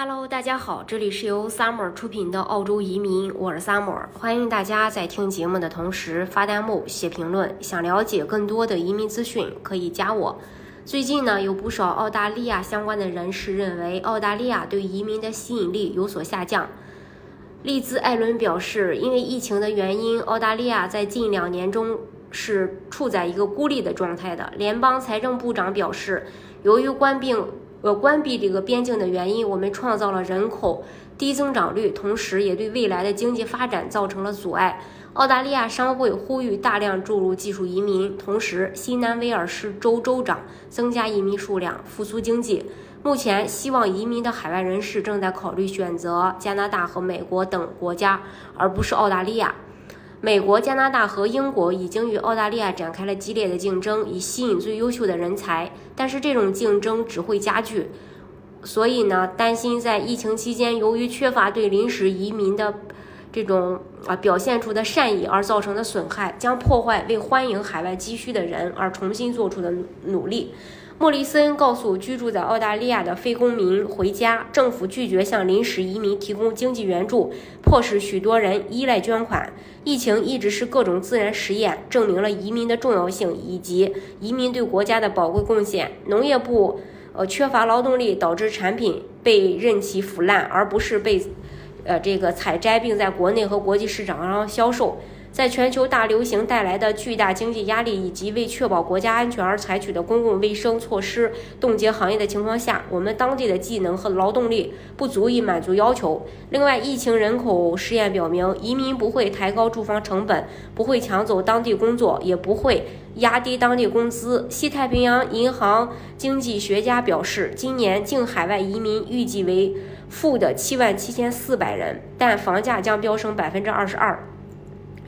Hello，大家好，这里是由 Summer 出品的澳洲移民，我是 Summer，欢迎大家在听节目的同时发弹幕、写评论。想了解更多的移民资讯，可以加我。最近呢，有不少澳大利亚相关的人士认为澳大利亚对移民的吸引力有所下降。利兹·艾伦表示，因为疫情的原因，澳大利亚在近两年中是处在一个孤立的状态的。联邦财政部长表示，由于关闭。呃，关闭这个边境的原因，我们创造了人口低增长率，同时也对未来的经济发展造成了阻碍。澳大利亚商会呼吁大量注入技术移民，同时新南威尔士州州长增加移民数量，复苏经济。目前，希望移民的海外人士正在考虑选择加拿大和美国等国家，而不是澳大利亚。美国、加拿大和英国已经与澳大利亚展开了激烈的竞争，以吸引最优秀的人才。但是这种竞争只会加剧，所以呢，担心在疫情期间，由于缺乏对临时移民的这种啊表现出的善意而造成的损害，将破坏为欢迎海外积蓄的人而重新做出的努力。莫里森告诉居住在澳大利亚的非公民回家，政府拒绝向临时移民提供经济援助，迫使许多人依赖捐款。疫情一直是各种自然实验证明了移民的重要性以及移民对国家的宝贵贡献。农业部呃缺乏劳动力导致产品被任其腐烂，而不是被呃这个采摘并在国内和国际市场上销售。在全球大流行带来的巨大经济压力，以及为确保国家安全而采取的公共卫生措施冻结行业的情况下，我们当地的技能和劳动力不足以满足要求。另外，疫情人口实验表明，移民不会抬高住房成本，不会抢走当地工作，也不会压低当地工资。西太平洋银行经济学家表示，今年净海外移民预计为负的七万七千四百人，但房价将飙升百分之二十二。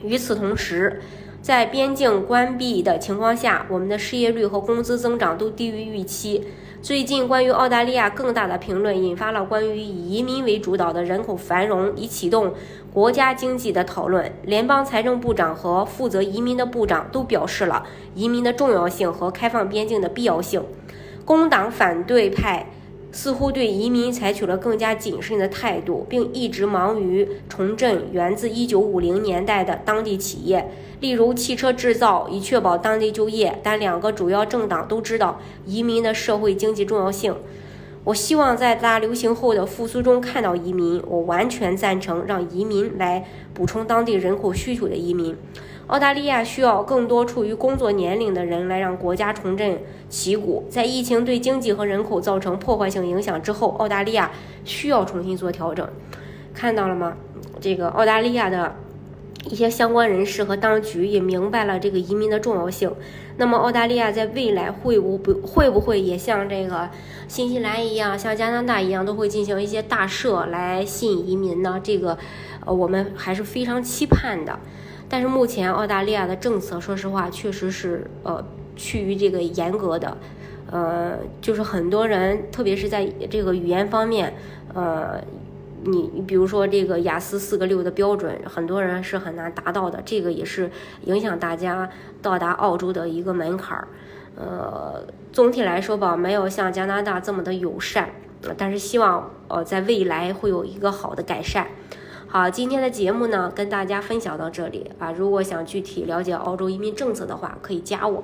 与此同时，在边境关闭的情况下，我们的失业率和工资增长都低于预期。最近，关于澳大利亚更大的评论引发了关于以移民为主导的人口繁荣以启动国家经济的讨论。联邦财政部长和负责移民的部长都表示了移民的重要性和开放边境的必要性。工党反对派。似乎对移民采取了更加谨慎的态度，并一直忙于重振源自1950年代的当地企业，例如汽车制造，以确保当地就业。但两个主要政党都知道移民的社会经济重要性。我希望在大流行后的复苏中看到移民。我完全赞成让移民来补充当地人口需求的移民。澳大利亚需要更多处于工作年龄的人来让国家重振旗鼓。在疫情对经济和人口造成破坏性影响之后，澳大利亚需要重新做调整。看到了吗？这个澳大利亚的一些相关人士和当局也明白了这个移民的重要性。那么，澳大利亚在未来会不不会不会也像这个新西兰一样，像加拿大一样，都会进行一些大赦来吸引移民呢？这个，呃，我们还是非常期盼的。但是目前澳大利亚的政策，说实话，确实是呃趋于这个严格的，呃，就是很多人，特别是在这个语言方面，呃，你你比如说这个雅思四个六的标准，很多人是很难达到的，这个也是影响大家到达澳洲的一个门槛儿。呃，总体来说吧，没有像加拿大这么的友善，但是希望呃在未来会有一个好的改善。好，今天的节目呢，跟大家分享到这里啊。如果想具体了解澳洲移民政策的话，可以加我。